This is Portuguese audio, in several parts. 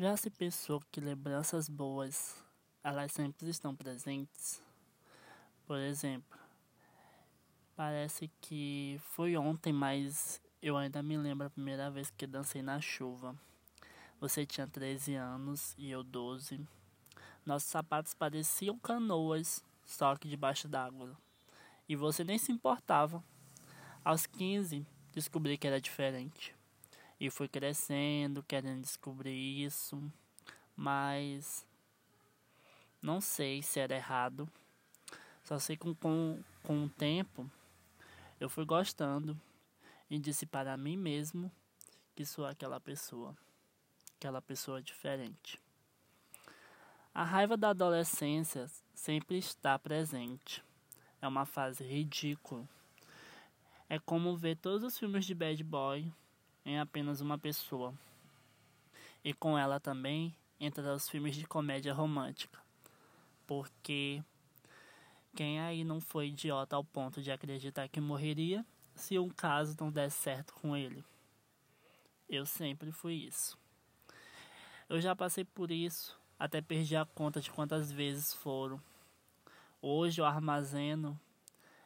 Já se pensou que lembranças boas, elas sempre estão presentes? Por exemplo, parece que foi ontem, mas eu ainda me lembro a primeira vez que dancei na chuva. Você tinha 13 anos e eu 12. Nossos sapatos pareciam canoas, só que debaixo d'água. E você nem se importava. Aos 15, descobri que era diferente. E fui crescendo, querendo descobrir isso, mas não sei se era errado. Só sei que com, com, o tempo eu fui gostando e disse para mim mesmo que sou aquela pessoa, aquela pessoa diferente. A raiva da adolescência sempre está presente. É uma fase ridícula. É como ver todos os filmes de bad boy em apenas uma pessoa. E com ela também entra os filmes de comédia romântica. Porque quem aí não foi idiota ao ponto de acreditar que morreria se um caso não desse certo com ele? Eu sempre fui isso. Eu já passei por isso, até perdi a conta de quantas vezes foram. Hoje eu armazeno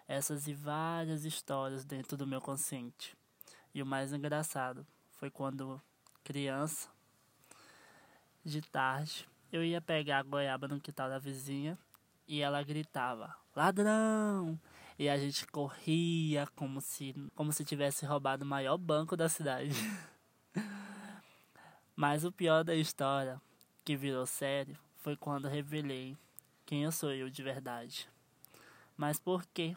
essas e várias histórias dentro do meu consciente. E o mais engraçado foi quando criança, de tarde, eu ia pegar a goiaba no quintal da vizinha e ela gritava: "Ladrão!" E a gente corria como se como se tivesse roubado o maior banco da cidade. Mas o pior da história, que virou sério, foi quando revelei quem eu sou eu de verdade. Mas por quê?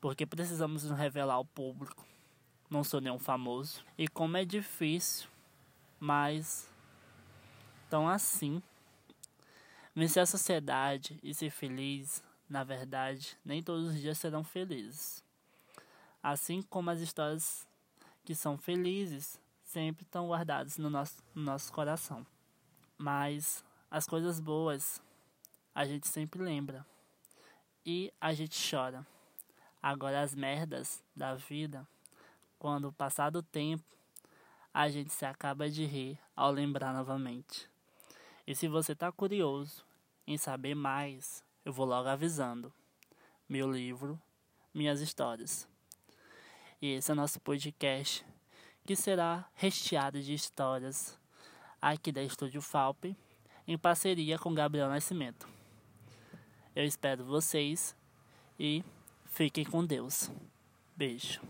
Porque precisamos nos revelar ao público não sou nenhum famoso. E como é difícil, mas tão assim. Vencer a sociedade e ser feliz, na verdade, nem todos os dias serão felizes. Assim como as histórias que são felizes sempre estão guardadas no nosso, no nosso coração. Mas as coisas boas a gente sempre lembra e a gente chora. Agora as merdas da vida quando, passado o tempo, a gente se acaba de rir ao lembrar novamente. E se você está curioso em saber mais, eu vou logo avisando. Meu livro, minhas histórias. E esse é o nosso podcast, que será recheado de histórias aqui da Estúdio Falpe, em parceria com Gabriel Nascimento. Eu espero vocês e fiquem com Deus. Beijo.